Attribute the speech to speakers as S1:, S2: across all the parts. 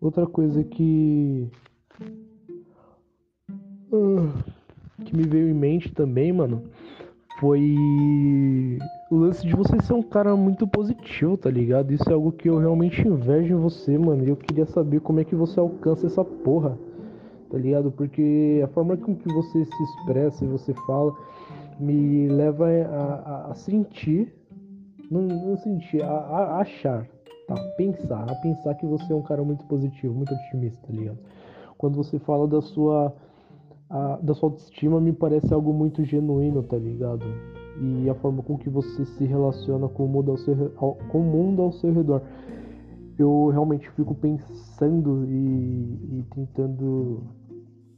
S1: Outra coisa que. Ah, que me veio em mente também, mano, foi o lance de você ser um cara muito positivo, tá ligado? Isso é algo que eu realmente invejo em você, mano. E eu queria saber como é que você alcança essa porra, tá ligado? Porque a forma com que você se expressa e você fala me leva a, a, a sentir, não, não sentir, a, a, achar, tá? Pensar, a pensar que você é um cara muito positivo, muito otimista, tá ligado? Quando você fala da sua a, da sua autoestima me parece algo muito genuíno, tá ligado? E a forma com que você se relaciona com o mundo ao seu, ao, com o mundo ao seu redor. Eu realmente fico pensando e, e tentando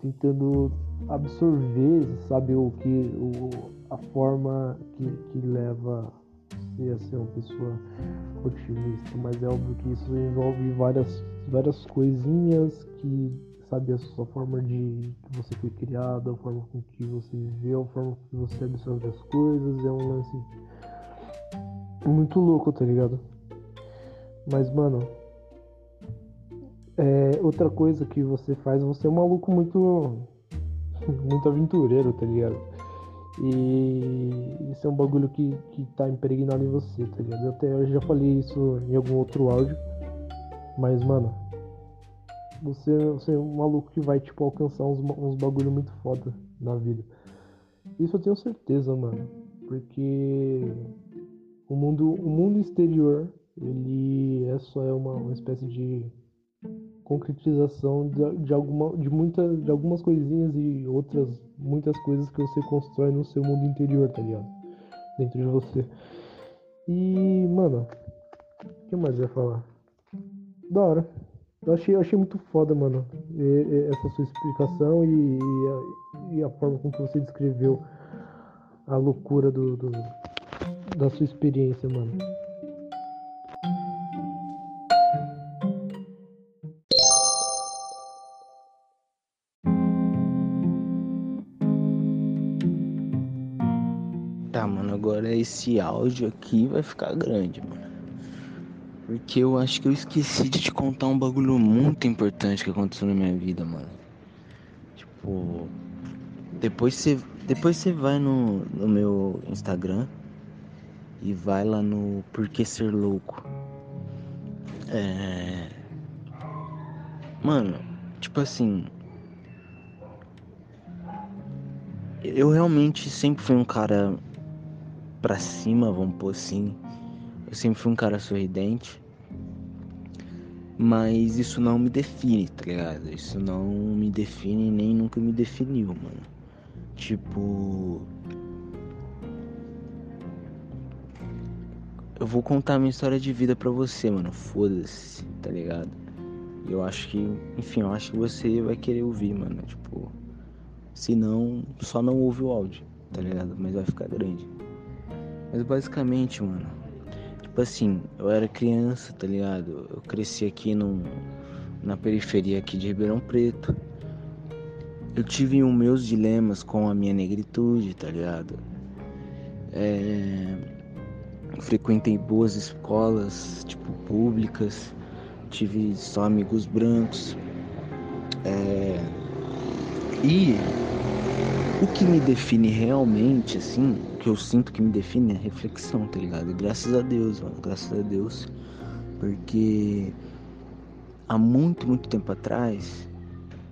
S1: tentando absorver, sabe, o que o, a forma que, que leva a ser uma pessoa otimista, mas é óbvio que isso envolve várias várias coisinhas que sabe? A sua forma de que você foi criado, a forma com que você viveu, a forma com que você absorve as coisas. É um lance muito louco, tá ligado? Mas, mano, é, outra coisa que você faz, você é um maluco muito. muito aventureiro, tá ligado? E isso é um bagulho que, que tá impregnado em você, tá ligado? Eu, até, eu já falei isso em algum outro áudio. Mas, mano, você, você é um maluco que vai, tipo, alcançar uns, uns bagulho muito foda na vida. Isso eu tenho certeza, mano. Porque o mundo, o mundo exterior, ele é só é uma, uma espécie de concretização de, de, alguma, de, muita, de algumas coisinhas e outras muitas coisas que você constrói no seu mundo interior, tá ligado? Dentro de você. E, mano, o que mais eu ia falar? Da hora. Eu achei, achei muito foda, mano, essa sua explicação e, e, a, e, a, forma com que você descreveu a loucura do, do, da sua experiência, mano.
S2: Esse áudio aqui vai ficar grande, mano. Porque eu acho que eu esqueci de te contar um bagulho muito importante que aconteceu na minha vida, mano. Tipo, depois você depois você vai no, no meu Instagram e vai lá no Porquê Ser Louco. É. Mano, tipo assim. Eu realmente sempre fui um cara pra cima, vamos pôr assim. Eu sempre fui um cara sorridente. Mas isso não me define, tá ligado? Isso não me define nem nunca me definiu, mano. Tipo. Eu vou contar minha história de vida pra você, mano. Foda-se, tá ligado? Eu acho que, enfim, eu acho que você vai querer ouvir, mano. Tipo. Se não, só não ouve o áudio, tá ligado? Mas vai ficar grande. Mas basicamente, mano Tipo assim, eu era criança, tá ligado? Eu cresci aqui no, na periferia aqui de Ribeirão Preto. Eu tive os meus dilemas com a minha negritude, tá ligado? É, frequentei boas escolas, tipo, públicas. Tive só amigos brancos. É, e o que me define realmente, assim, que eu sinto que me define é reflexão, tá ligado? Graças a Deus, mano, graças a Deus. Porque há muito, muito tempo atrás,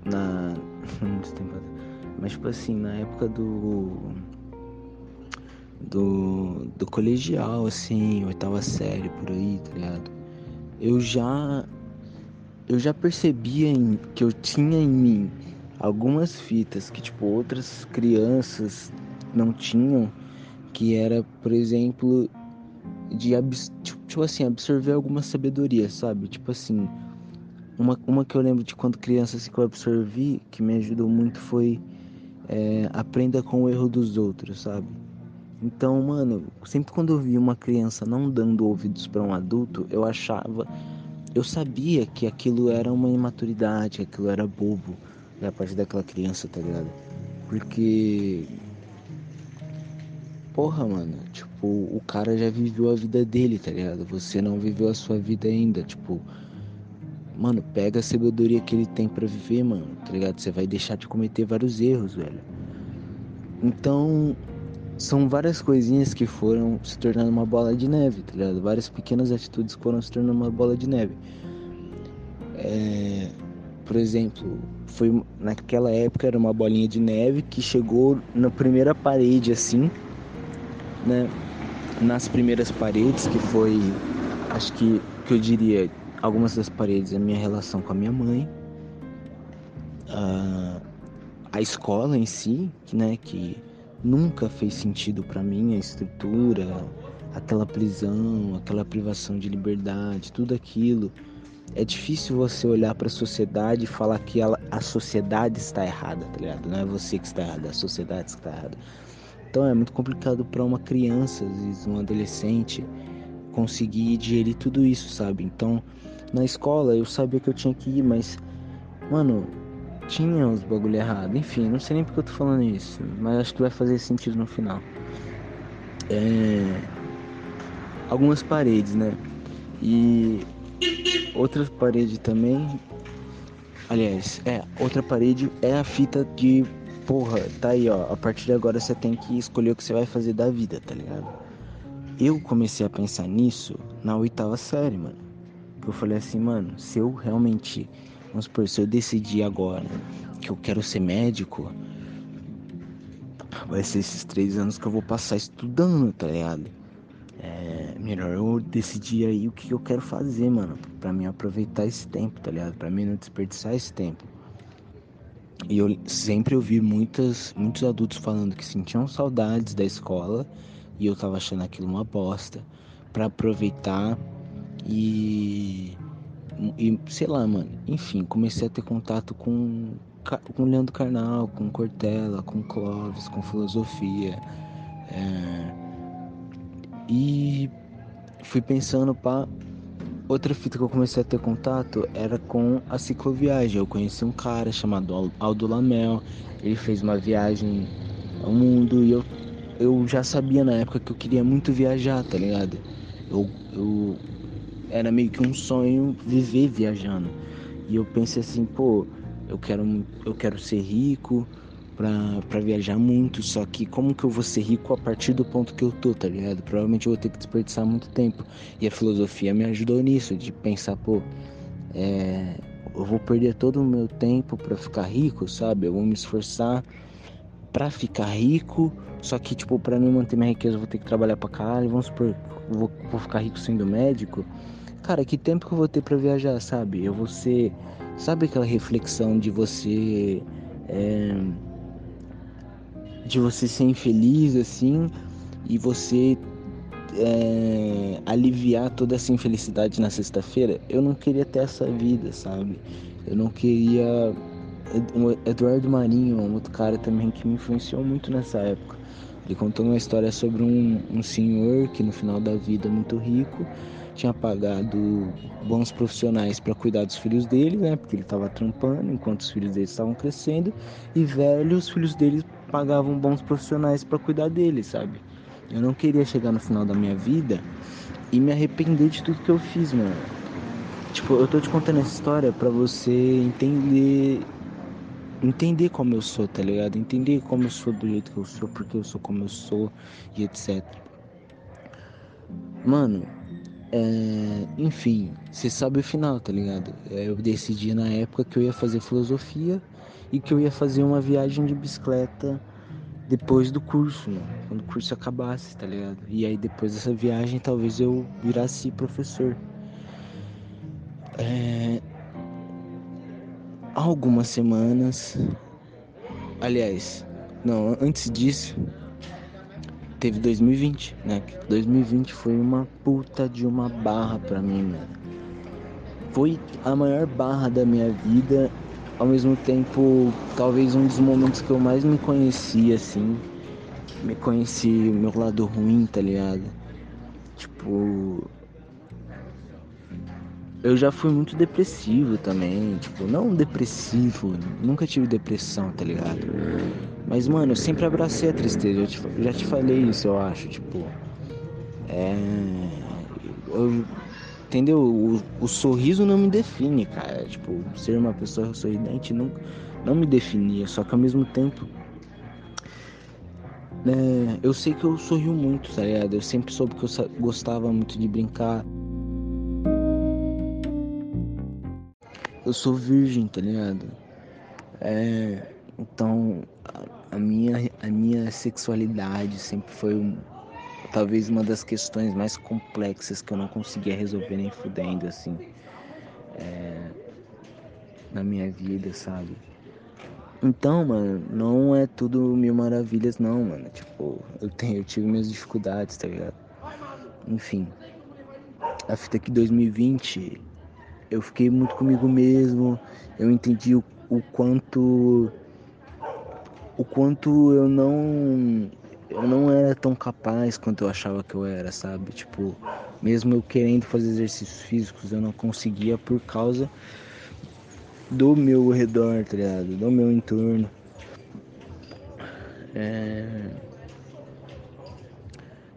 S2: na. muito tempo atrás, mas tipo assim, na época do. Do, do colegial, assim, oitava série por aí, tá ligado? Eu já. Eu já percebia em, que eu tinha em mim algumas fitas que tipo outras crianças não tinham, que era, por exemplo, de tipo, assim, absorver alguma sabedoria, sabe? Tipo assim, uma, uma que eu lembro de quando criança assim, que eu absorvi, que me ajudou muito foi é, aprenda com o erro dos outros, sabe? Então, mano, sempre quando eu via uma criança não dando ouvidos para um adulto, eu achava, eu sabia que aquilo era uma imaturidade, aquilo era bobo da parte daquela criança, tá ligado? Porque. Porra, mano, tipo, o cara já viveu a vida dele, tá ligado? Você não viveu a sua vida ainda, tipo. mano, pega a sabedoria que ele tem para viver, mano, tá ligado? Você vai deixar de cometer vários erros, velho. Então, são várias coisinhas que foram se tornando uma bola de neve, tá ligado? Várias pequenas atitudes foram se tornando uma bola de neve. É, por exemplo, foi naquela época era uma bolinha de neve que chegou na primeira parede assim, né? Nas primeiras paredes que foi, acho que que eu diria algumas das paredes a minha relação com a minha mãe, a, a escola em si, né? Que nunca fez sentido para mim a estrutura, aquela prisão, aquela privação de liberdade, tudo aquilo. É difícil você olhar para a sociedade e falar que ela, a sociedade está errada, tá ligado? Não é você que está errado, é a sociedade que está errada. Então é muito complicado para uma criança, às vezes um adolescente, conseguir digerir tudo isso, sabe? Então, na escola eu sabia que eu tinha que ir, mas, mano, tinha os bagulho errado. Enfim, não sei nem porque eu tô falando isso, mas acho que vai fazer sentido no final. É... Algumas paredes, né? E outras paredes também. Aliás, é, outra parede é a fita de porra, tá aí, ó. A partir de agora você tem que escolher o que você vai fazer da vida, tá ligado? Eu comecei a pensar nisso na oitava série, mano. Eu falei assim, mano, se eu realmente Vamos supor, se eu decidir agora que eu quero ser médico, vai ser esses três anos que eu vou passar estudando, tá ligado? É melhor eu decidir aí o que eu quero fazer, mano, pra mim aproveitar esse tempo, tá ligado? Pra mim não desperdiçar esse tempo. E eu sempre ouvi muitas, muitos adultos falando que sentiam saudades da escola e eu tava achando aquilo uma bosta para aproveitar e e sei lá, mano, enfim, comecei a ter contato com com Leandro Carnal, com Cortella, com Clóvis, com filosofia. É, e fui pensando para outra fita que eu comecei a ter contato era com a cicloviagem. Eu conheci um cara chamado Aldo Lamel. Ele fez uma viagem ao mundo e eu, eu já sabia na época que eu queria muito viajar, tá ligado? Eu, eu era meio que um sonho viver viajando. E eu pensei assim, pô, eu quero, eu quero ser rico pra, viajar muito, só que como que eu vou ser rico a partir do ponto que eu tô, tá ligado? Provavelmente eu vou ter que desperdiçar muito tempo. E a filosofia me ajudou nisso, de pensar, pô, é, eu vou perder todo o meu tempo para ficar rico, sabe? Eu vou me esforçar para ficar rico, só que, tipo, para mim manter minha riqueza eu vou ter que trabalhar pra caralho. Vamos supor, vou, vou ficar rico sendo médico cara, que tempo que eu vou ter para viajar, sabe? Eu vou ser. Sabe aquela reflexão de você. É, de você ser infeliz assim e você é, aliviar toda essa infelicidade na sexta-feira? Eu não queria ter essa vida, sabe? Eu não queria. Eduardo Marinho, um outro cara também que me influenciou muito nessa época. Ele contou uma história sobre um, um senhor que no final da vida muito rico tinha pagado bons profissionais para cuidar dos filhos dele, né? Porque ele estava trampando enquanto os filhos dele estavam crescendo, e velho, os filhos dele pagavam bons profissionais para cuidar dele, sabe? Eu não queria chegar no final da minha vida e me arrepender de tudo que eu fiz, mano. Tipo, eu tô te contando essa história para você entender entender como eu sou, tá ligado? Entender como eu sou do jeito que eu sou, porque eu sou como eu sou e etc. Mano, é, enfim, você sabe o final, tá ligado? É, eu decidi na época que eu ia fazer filosofia e que eu ia fazer uma viagem de bicicleta depois do curso, quando o curso acabasse, tá ligado? E aí depois dessa viagem talvez eu virasse professor. É, algumas semanas, aliás, não, antes disso, teve 2020, né? 2020 foi uma puta de uma barra pra mim, mano. Foi a maior barra da minha vida, ao mesmo tempo, talvez um dos momentos que eu mais me conheci, assim. Me conheci meu lado ruim, tá ligado? Tipo. Eu já fui muito depressivo também, tipo, não depressivo, nunca tive depressão, tá ligado? Mas, mano, eu sempre abracei a tristeza. Eu, te, já te falei isso, eu acho. Tipo, é. Eu, entendeu? O, o, sorriso não me define, cara. Tipo, ser uma pessoa sorridente não, não me definia. Só que ao mesmo tempo. É, eu sei que eu sorrio muito, tá ligado? Eu sempre soube que eu gostava muito de brincar. Eu sou virgem, tá ligado? É, então, a, minha, a minha sexualidade sempre foi um, talvez uma das questões mais complexas que eu não conseguia resolver nem fudendo, assim, é, na minha vida, sabe? Então, mano, não é tudo mil maravilhas, não, mano. Tipo, eu, tenho, eu tive minhas dificuldades, tá ligado? Enfim, a fita que 2020 eu fiquei muito comigo mesmo, eu entendi o, o quanto o quanto eu não eu não era tão capaz quanto eu achava que eu era, sabe? Tipo, mesmo eu querendo fazer exercícios físicos, eu não conseguia por causa do meu redor, tá ligado? Do meu entorno. É...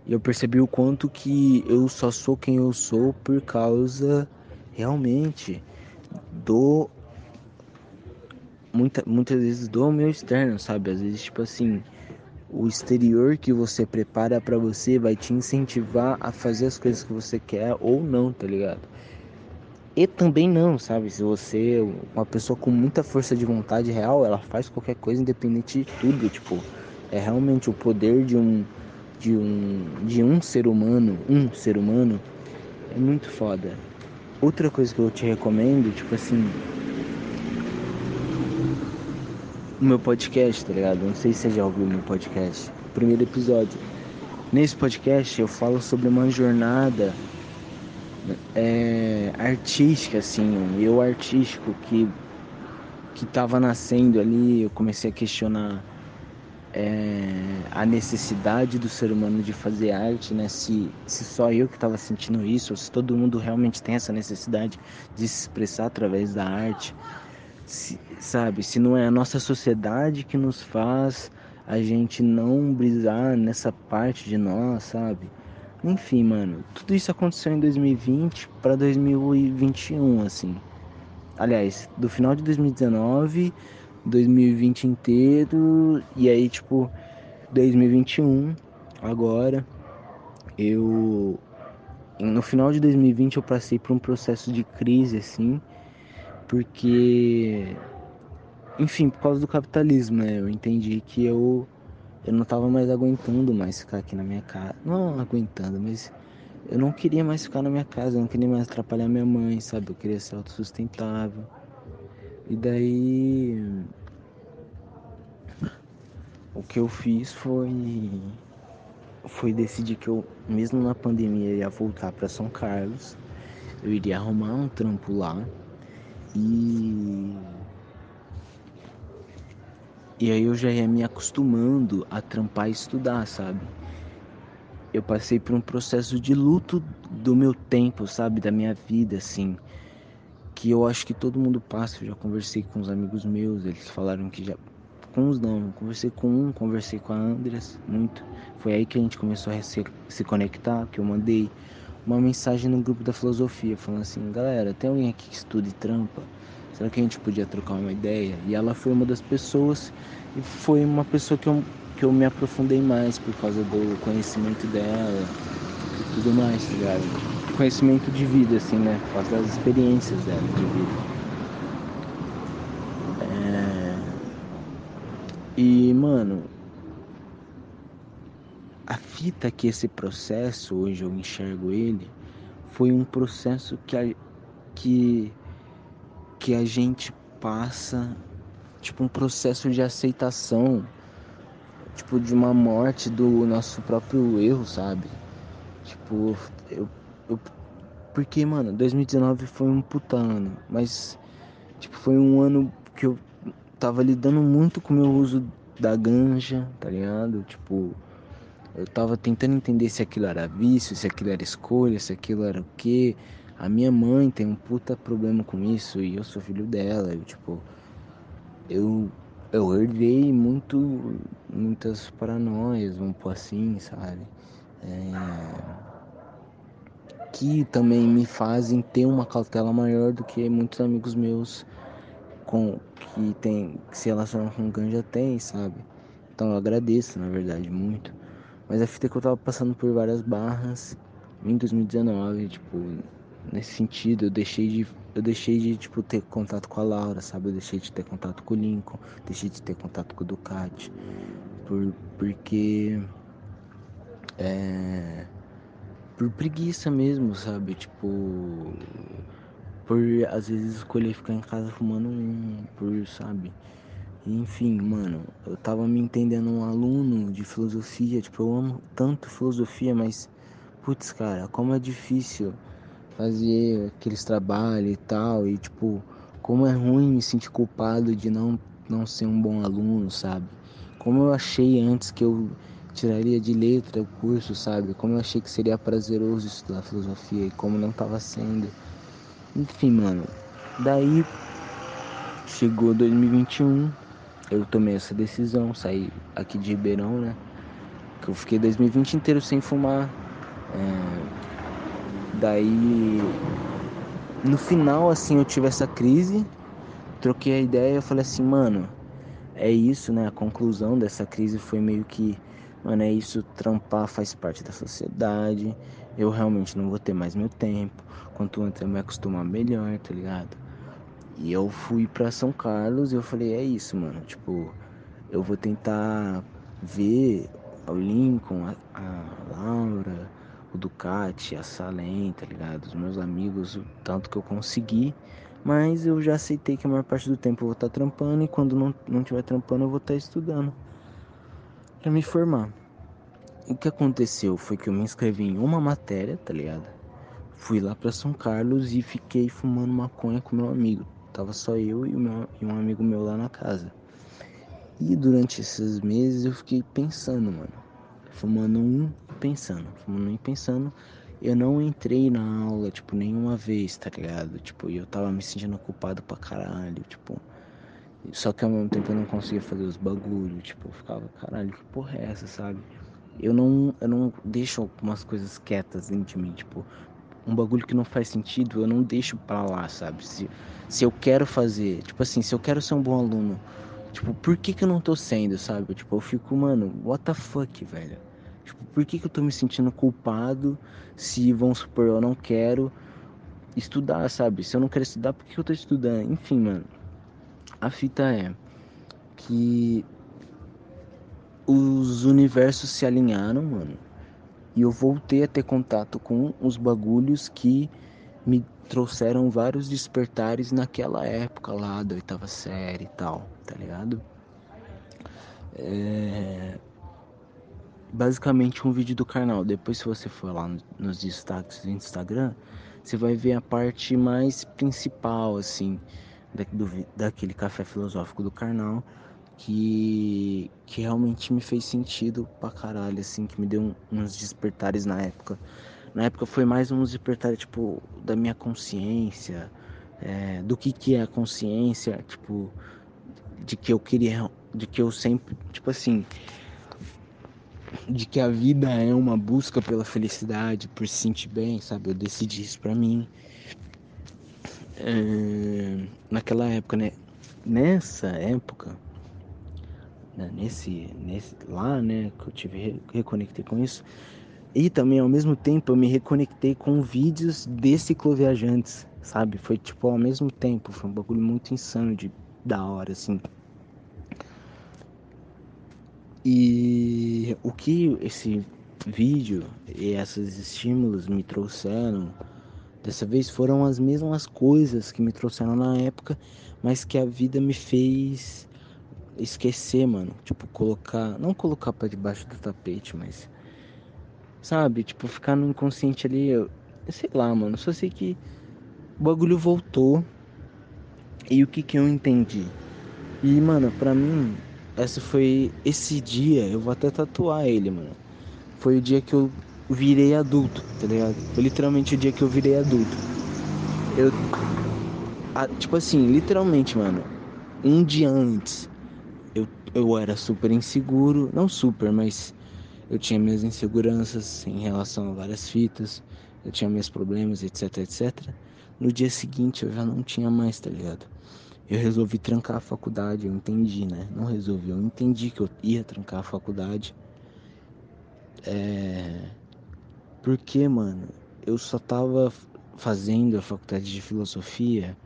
S2: Eu percebi o quanto que eu só sou quem eu sou por causa realmente do muita, muitas vezes do meu externo, sabe? Às vezes tipo assim, o exterior que você prepara para você vai te incentivar a fazer as coisas que você quer ou não, tá ligado? E também não, sabe? Se você uma pessoa com muita força de vontade real, ela faz qualquer coisa independente de tudo, tipo, é realmente o poder de um de um de um ser humano, um ser humano é muito foda. Outra coisa que eu te recomendo, tipo assim, o meu podcast, tá ligado? Não sei se você já ouviu o meu podcast. O primeiro episódio. Nesse podcast eu falo sobre uma jornada é, artística, assim, eu artístico que, que tava nascendo ali. Eu comecei a questionar é, a necessidade do ser humano de fazer arte, né? Se, se só eu que estava sentindo isso, ou se todo mundo realmente tem essa necessidade de se expressar através da arte se, sabe? Se não é a nossa sociedade que nos faz a gente não brisar nessa parte de nós, sabe? Enfim, mano, tudo isso aconteceu em 2020 para 2021, assim. Aliás, do final de 2019, 2020 inteiro e aí tipo 2021 agora eu no final de 2020 eu passei por um processo de crise assim porque enfim, por causa do capitalismo, né? Eu entendi que eu eu não tava mais aguentando mais ficar aqui na minha casa. Não aguentando, mas eu não queria mais ficar na minha casa, eu não queria mais atrapalhar minha mãe, sabe? Eu queria ser autossustentável. E daí o que eu fiz foi foi decidir que eu mesmo na pandemia ia voltar para São Carlos. Eu iria arrumar um trampo lá e e aí eu já ia me acostumando a trampar e estudar, sabe? Eu passei por um processo de luto do meu tempo, sabe? Da minha vida, assim. Que eu acho que todo mundo passa. Eu já conversei com os amigos meus, eles falaram que já. Com uns não, conversei com um, conversei com a Andres, muito. Foi aí que a gente começou a se, se conectar, que eu mandei uma mensagem no grupo da filosofia, falando assim, galera, tem alguém aqui que estuda e trampa? Será que a gente podia trocar uma ideia? E ela foi uma das pessoas e foi uma pessoa que eu, que eu me aprofundei mais por causa do conhecimento dela e tudo mais, tá ligado? Conhecimento de vida, assim, né? Por causa das experiências dela de vida. É... E, mano, que esse processo, hoje eu enxergo ele, foi um processo que, a, que, que a gente passa, tipo, um processo de aceitação, tipo, de uma morte do nosso próprio erro, sabe? Tipo, eu, eu porque, mano, 2019 foi um puta ano, mas, tipo, foi um ano que eu tava lidando muito com o meu uso da ganja, tá ligado? Tipo, eu tava tentando entender se aquilo era vício, se aquilo era escolha, se aquilo era o quê. A minha mãe tem um puta problema com isso e eu sou filho dela. Eu, tipo, eu, eu herdei muito, muitas paranoias, vamos pôr assim, sabe? É... que também me fazem ter uma cautela maior do que muitos amigos meus com que tem que se relacionam com ganja tem, sabe? Então eu agradeço, na verdade, muito. Mas a fita é que eu tava passando por várias barras em 2019, tipo, nesse sentido, eu deixei de eu deixei de tipo ter contato com a Laura, sabe? Eu deixei de ter contato com o Lincoln, deixei de ter contato com o Ducati, por porque é por preguiça mesmo, sabe? Tipo, por às vezes escolher ficar em casa fumando um, por, sabe? Enfim, mano, eu tava me entendendo um aluno de filosofia, tipo, eu amo tanto filosofia, mas putz, cara, como é difícil fazer aqueles trabalhos e tal, e tipo, como é ruim me sentir culpado de não não ser um bom aluno, sabe? Como eu achei antes que eu tiraria de letra o curso, sabe? Como eu achei que seria prazeroso estudar filosofia e como não tava sendo. Enfim, mano. Daí chegou 2021, eu tomei essa decisão, saí aqui de Ribeirão, né? Que eu fiquei 2020 inteiro sem fumar. É... Daí no final assim eu tive essa crise, troquei a ideia, eu falei assim, mano, é isso, né? A conclusão dessa crise foi meio que Mano, é isso, trampar faz parte da sociedade. Eu realmente não vou ter mais meu tempo. Quanto antes eu me acostumar melhor, tá ligado? E eu fui pra São Carlos e eu falei, é isso, mano. Tipo, eu vou tentar ver o Lincoln, a, a Laura, o Ducati, a Salem, tá ligado? Os meus amigos, o tanto que eu consegui. Mas eu já aceitei que a maior parte do tempo eu vou estar tá trampando e quando não, não tiver trampando eu vou estar tá estudando para me formar. O que aconteceu foi que eu me inscrevi em uma matéria, tá ligado? Fui lá para São Carlos e fiquei fumando maconha com meu amigo. Tava só eu e, e um amigo meu lá na casa. E durante esses meses eu fiquei pensando, mano. Fumando um pensando, fumando um e pensando. Eu não entrei na aula, tipo, nenhuma vez, tá ligado? Tipo, eu tava me sentindo culpado pra caralho, tipo. Só que ao mesmo tempo eu não conseguia fazer os bagulhos, tipo, eu ficava, caralho, que porra é essa, sabe? Eu não, eu não deixo algumas coisas quietas dentro de mim, tipo, um bagulho que não faz sentido, eu não deixo pra lá, sabe? Se, se eu quero fazer, tipo assim, se eu quero ser um bom aluno, tipo, por que que eu não tô sendo, sabe? Tipo, eu fico, mano, what the fuck, velho? Tipo, por que que eu tô me sentindo culpado se, vamos supor, eu não quero estudar, sabe? Se eu não quero estudar, por que eu tô estudando? Enfim, mano. A fita é que os universos se alinharam, mano. E eu voltei a ter contato com os bagulhos que me trouxeram vários despertares naquela época lá da oitava série e tal, tá ligado? É... Basicamente um vídeo do canal. Depois se você for lá nos destaques do Instagram, você vai ver a parte mais principal, assim, daquele café filosófico do Karnal que, que realmente me fez sentido pra caralho, assim, que me deu um, uns despertares na época. Na época foi mais uns despertares, tipo, da minha consciência, é, do que que é a consciência, tipo, de que eu queria, de que eu sempre, tipo assim, de que a vida é uma busca pela felicidade, por se sentir bem, sabe? Eu decidi isso pra mim é, naquela época, né? Nessa época, né? nesse, nesse lá, né? Que eu tive reconectei com isso. E também ao mesmo tempo eu me reconectei com vídeos de cicloviajantes, sabe? Foi tipo ao mesmo tempo, foi um bagulho muito insano de da hora, assim. E o que esse vídeo e esses estímulos me trouxeram Dessa vez foram as mesmas coisas que me trouxeram na época, mas que a vida me fez esquecer, mano. Tipo, colocar. Não colocar para debaixo do tapete, mas. Sabe? Tipo, ficar no inconsciente ali. Eu, sei lá, mano. Só sei que o bagulho voltou. E o que que eu entendi? E, mano, pra mim, essa foi. Esse dia, eu vou até tatuar ele, mano. Foi o dia que eu virei adulto, tá ligado? Foi literalmente o dia que eu virei adulto. Eu. A, tipo assim, literalmente, mano. Um dia antes, eu, era super inseguro. Não super, mas eu tinha minhas inseguranças em relação a várias fitas. eu tinha meus problemas, etc, etc. No dia seguinte eu já não tinha mais, tá ligado? Eu resolvi trancar a faculdade, eu entendi, né? Não resolvi, eu entendi que eu ia trancar a faculdade. É. Porque, mano, eu só tava fazendo a faculdade de filosofia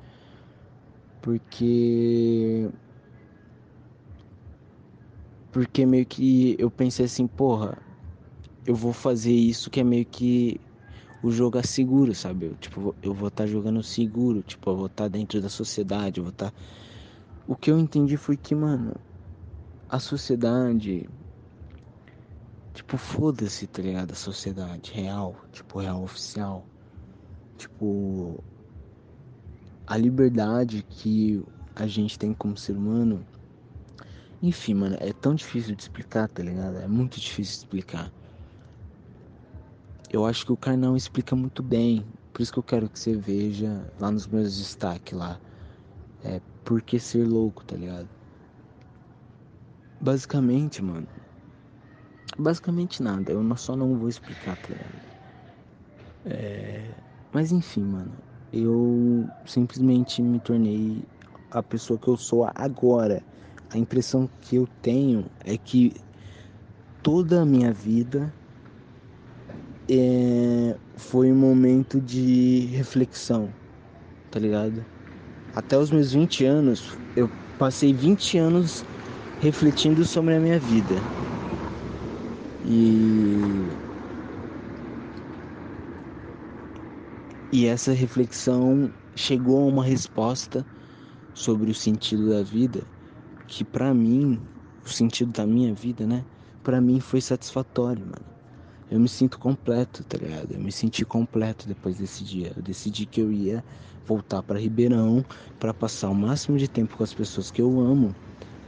S2: porque porque meio que eu pensei assim, porra, eu vou fazer isso que é meio que o jogo é seguro, sabe? Eu, tipo, eu vou estar tá jogando seguro, tipo, eu vou estar tá dentro da sociedade, eu vou estar tá... O que eu entendi foi que, mano, a sociedade tipo, foda-se, tá ligado? A sociedade real, tipo, real oficial. Tipo, a liberdade que a gente tem como ser humano. Enfim, mano, é tão difícil de explicar, tá ligado? É muito difícil de explicar. Eu acho que o Carnal explica muito bem. Por isso que eu quero que você veja lá nos meus destaques lá. É por que ser louco, tá ligado? Basicamente, mano. Basicamente nada. Eu só não vou explicar, tá ligado? É... Mas enfim, mano. Eu simplesmente me tornei a pessoa que eu sou agora. A impressão que eu tenho é que toda a minha vida é, foi um momento de reflexão, tá ligado? Até os meus 20 anos, eu passei 20 anos refletindo sobre a minha vida. E E essa reflexão chegou a uma resposta sobre o sentido da vida que para mim, o sentido da minha vida, né? Para mim foi satisfatório, mano. Eu me sinto completo, tá ligado? Eu me senti completo depois desse dia. Eu decidi que eu ia voltar para Ribeirão para passar o máximo de tempo com as pessoas que eu amo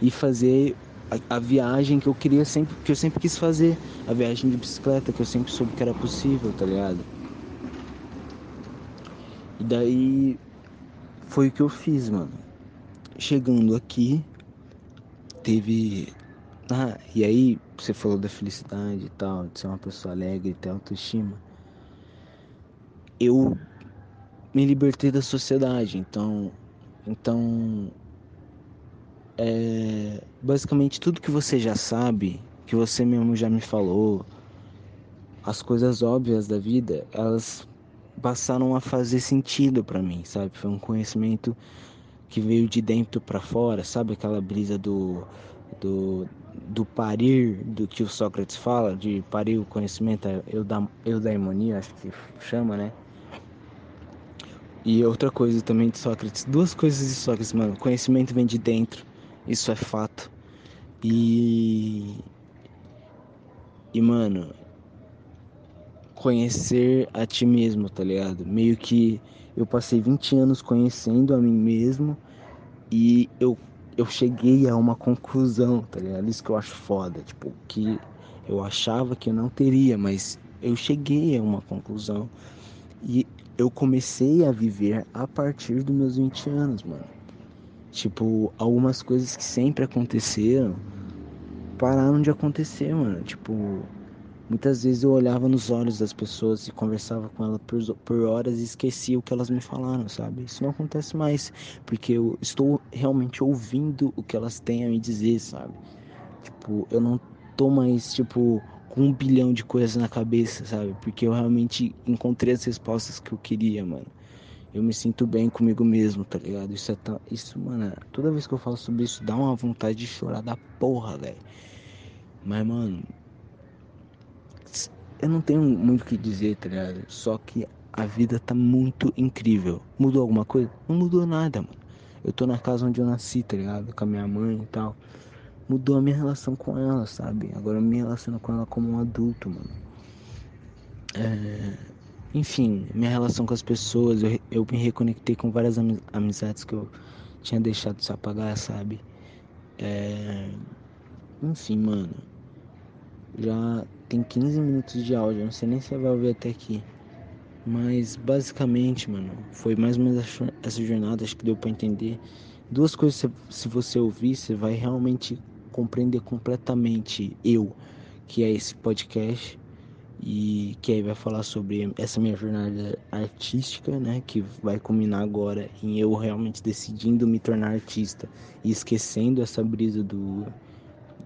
S2: e fazer a, a, viagem que eu queria sempre, que eu sempre quis fazer, a viagem de bicicleta que eu sempre soube que era possível, tá ligado? E daí foi o que eu fiz, mano. Chegando aqui, teve ah, e aí você falou da felicidade e tal, de ser uma pessoa alegre, ter autoestima. Eu me libertei da sociedade, então, então é, basicamente tudo que você já sabe, que você mesmo já me falou, as coisas óbvias da vida, elas passaram a fazer sentido para mim, sabe? Foi um conhecimento que veio de dentro para fora, sabe aquela brisa do do do parir, do que o Sócrates fala, de parir o conhecimento, eudaimonia, acho que chama, né? E outra coisa também de Sócrates, duas coisas de Sócrates, mano. Conhecimento vem de dentro, isso é fato. E. E, mano, conhecer a ti mesmo, tá ligado? Meio que eu passei 20 anos conhecendo a mim mesmo e eu eu cheguei a uma conclusão, tá ligado? Isso que eu acho foda, tipo, que eu achava que eu não teria, mas eu cheguei a uma conclusão e eu comecei a viver a partir dos meus 20 anos, mano. Tipo, algumas coisas que sempre aconteceram pararam de acontecer, mano. Tipo, Muitas vezes eu olhava nos olhos das pessoas e conversava com elas por, por horas e esquecia o que elas me falaram, sabe? Isso não acontece mais, porque eu estou realmente ouvindo o que elas têm a me dizer, sabe? Tipo, eu não tô mais, tipo, com um bilhão de coisas na cabeça, sabe? Porque eu realmente encontrei as respostas que eu queria, mano. Eu me sinto bem comigo mesmo, tá ligado? Isso é tão... Isso, mano, toda vez que eu falo sobre isso, dá uma vontade de chorar da porra, velho. Mas, mano, eu não tenho muito o que dizer, tá ligado? Só que a vida tá muito incrível. Mudou alguma coisa? Não mudou nada, mano. Eu tô na casa onde eu nasci, tá ligado? Com a minha mãe e tal. Mudou a minha relação com ela, sabe? Agora eu me relaciono com ela como um adulto, mano. É... Enfim, minha relação com as pessoas, eu, eu me reconectei com várias amizades que eu tinha deixado se apagar, sabe? É... Enfim, mano. Já tem 15 minutos de áudio, não sei nem se você vai ouvir até aqui. Mas basicamente, mano, foi mais ou menos essa jornada, acho que deu para entender. Duas coisas, se você ouvir, você vai realmente compreender completamente eu, que é esse podcast, e que aí vai falar sobre essa minha jornada artística, né, que vai culminar agora em eu realmente decidindo me tornar artista e esquecendo essa brisa do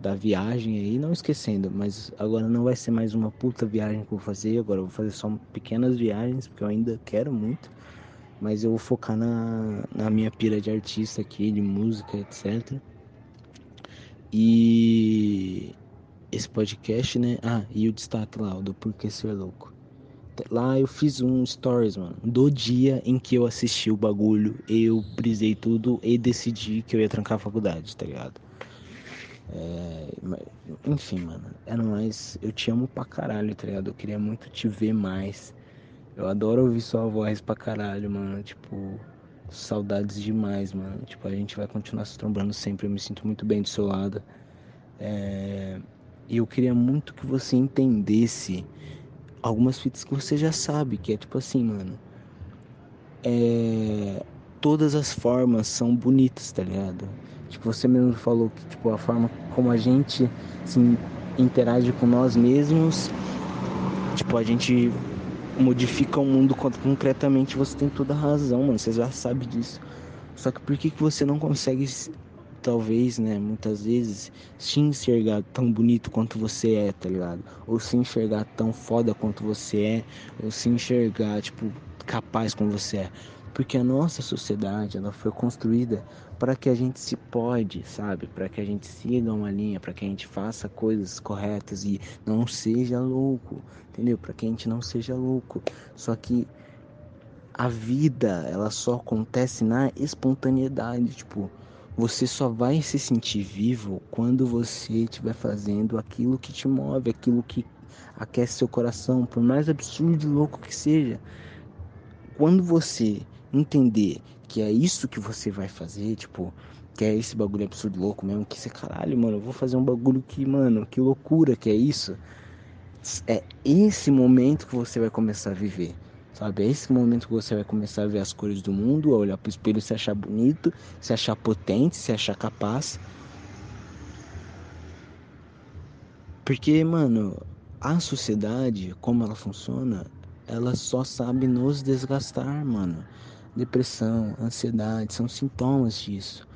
S2: da viagem aí, não esquecendo, mas agora não vai ser mais uma puta viagem que eu vou fazer, agora eu vou fazer só pequenas viagens, porque eu ainda quero muito, mas eu vou focar na, na minha pira de artista aqui, de música, etc. E esse podcast, né? Ah, e o destaque lá, o do Porquê Ser Louco. Lá eu fiz um stories, mano, do dia em que eu assisti o bagulho, eu brisei tudo e decidi que eu ia trancar a faculdade, tá ligado? É, enfim, mano, é nóis. Eu te amo pra caralho, tá ligado? Eu queria muito te ver mais. Eu adoro ouvir sua voz pra caralho, mano. Tipo, saudades demais, mano. Tipo, a gente vai continuar se trombando sempre. Eu me sinto muito bem do seu lado. É... E eu queria muito que você entendesse algumas fitas que você já sabe, que é tipo assim, mano. É... Todas as formas são bonitas, tá ligado? Tipo, você mesmo falou que tipo, a forma como a gente se interage com nós mesmos, tipo, a gente modifica o mundo concretamente, você tem toda a razão, mano. Você já sabe disso. Só que por que, que você não consegue, talvez, né, muitas vezes, se enxergar tão bonito quanto você é, tá ligado? Ou se enxergar tão foda quanto você é, ou se enxergar, tipo, capaz como você é. Porque a nossa sociedade, ela foi construída para que a gente se pode, sabe? Para que a gente siga uma linha, para que a gente faça coisas corretas e não seja louco, entendeu? Para que a gente não seja louco. Só que a vida, ela só acontece na espontaneidade, tipo, você só vai se sentir vivo quando você estiver fazendo aquilo que te move, aquilo que aquece seu coração, por mais absurdo e louco que seja. Quando você entender que é isso que você vai fazer, tipo, que é esse bagulho absurdo louco mesmo, que você, caralho, mano, eu vou fazer um bagulho que, mano, que loucura que é isso. É esse momento que você vai começar a viver, sabe? É esse momento que você vai começar a ver as cores do mundo, a olhar pro espelho, se achar bonito, se achar potente, se achar capaz. Porque, mano, a sociedade, como ela funciona, ela só sabe nos desgastar, mano. Depressão, ansiedade são sintomas disso.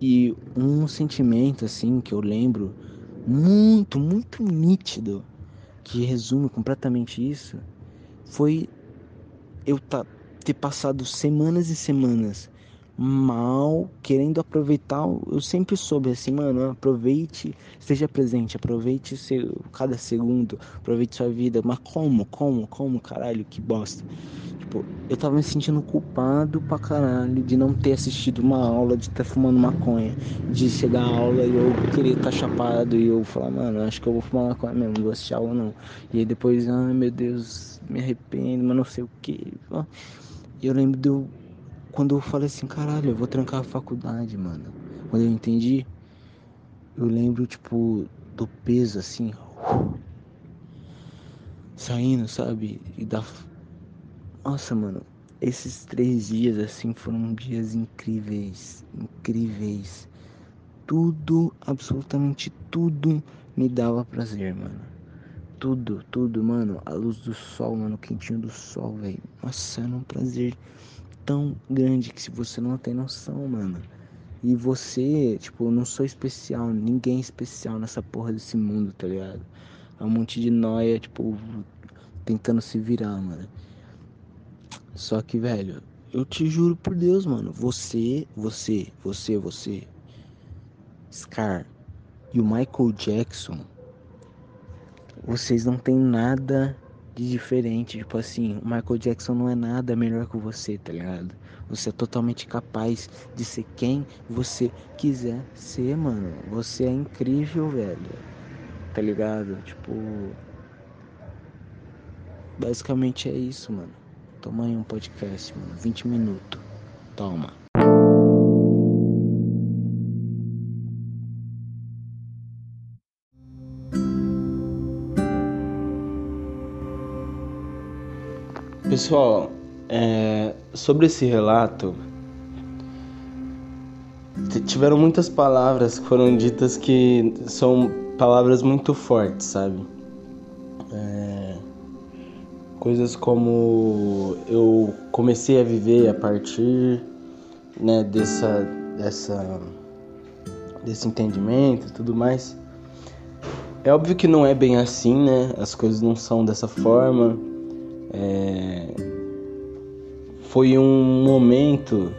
S2: E um sentimento assim que eu lembro muito, muito nítido que resume completamente isso foi eu ter passado semanas e semanas mal, querendo aproveitar. Eu sempre soube assim, mano, aproveite, esteja presente, aproveite seu, cada segundo, aproveite sua vida. Mas como, como, como, caralho, que bosta. Tipo, eu tava me sentindo culpado pra caralho de não ter assistido uma aula, de estar fumando maconha, de chegar à aula e eu querer estar tá chapado e eu falar, mano, acho que eu vou fumar maconha mesmo, não vou assistir aula não. E aí depois, ai meu Deus, me arrependo, mas não sei o que. Eu lembro eu quando eu falei assim, caralho, eu vou trancar a faculdade, mano. Quando eu entendi, eu lembro, tipo, do peso assim, saindo, sabe? E da. Nossa, mano, esses três dias assim foram dias incríveis, incríveis. Tudo, absolutamente tudo me dava prazer, mano. Tudo, tudo, mano. A luz do sol, mano, o quentinho do sol, velho. Nossa, era um prazer tão grande que se você não tem noção, mano. E você, tipo, eu não sou especial, ninguém é especial nessa porra desse mundo, tá ligado? É um monte de noia, tipo, tentando se virar, mano. Só que, velho, eu te juro por Deus, mano, você, você, você, você, Scar e o Michael Jackson, vocês não têm nada de diferente. Tipo assim, o Michael Jackson não é nada melhor que você, tá ligado? Você é totalmente capaz de ser quem você quiser ser, mano. Você é incrível, velho. Tá ligado? Tipo. Basicamente é isso, mano. Toma aí um podcast, mano. 20 minutos. Toma.
S3: Pessoal, é, sobre esse relato, tiveram muitas palavras que foram ditas que são palavras muito fortes, sabe? É,
S2: coisas como eu comecei a viver a partir né, dessa, dessa, desse entendimento e tudo mais. É óbvio que não é bem assim, né? As coisas não são dessa forma. É... Foi um momento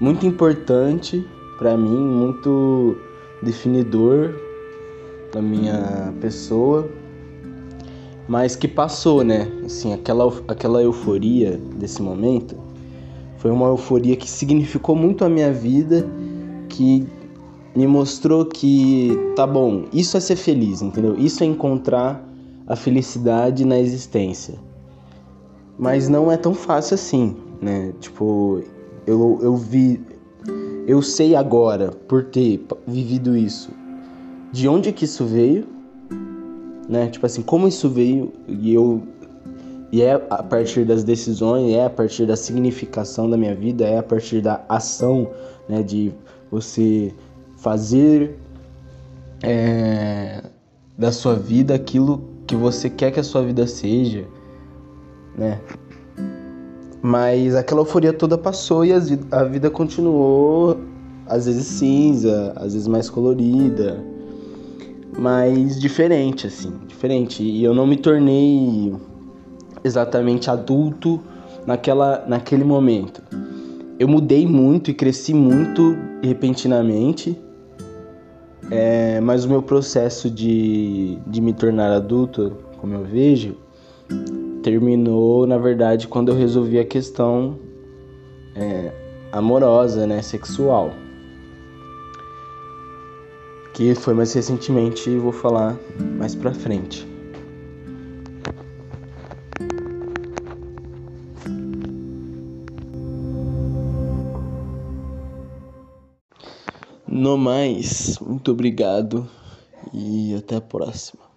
S2: muito importante para mim, muito definidor da minha pessoa, mas que passou, né? Assim, aquela, aquela euforia desse momento foi uma euforia que significou muito a minha vida, que me mostrou que tá bom, isso é ser feliz, entendeu? Isso é encontrar a felicidade na existência. Mas não é tão fácil assim, né? Tipo, eu, eu vi, eu sei agora, por ter vivido isso, de onde que isso veio, né? Tipo assim, como isso veio e eu e é a partir das decisões, é a partir da significação da minha vida, é a partir da ação, né, de você fazer é, da sua vida aquilo que você quer que a sua vida seja, né? Mas aquela euforia toda passou e a vida continuou, às vezes cinza, às vezes mais colorida, mas diferente, assim, diferente. E eu não me tornei exatamente adulto naquela, naquele momento. Eu mudei muito e cresci muito repentinamente é, mas o meu processo de, de me tornar adulto, como eu vejo, terminou, na verdade, quando eu resolvi a questão é, amorosa, né, sexual. Que foi mais recentemente e vou falar mais pra frente. No mais, muito obrigado e até a próxima.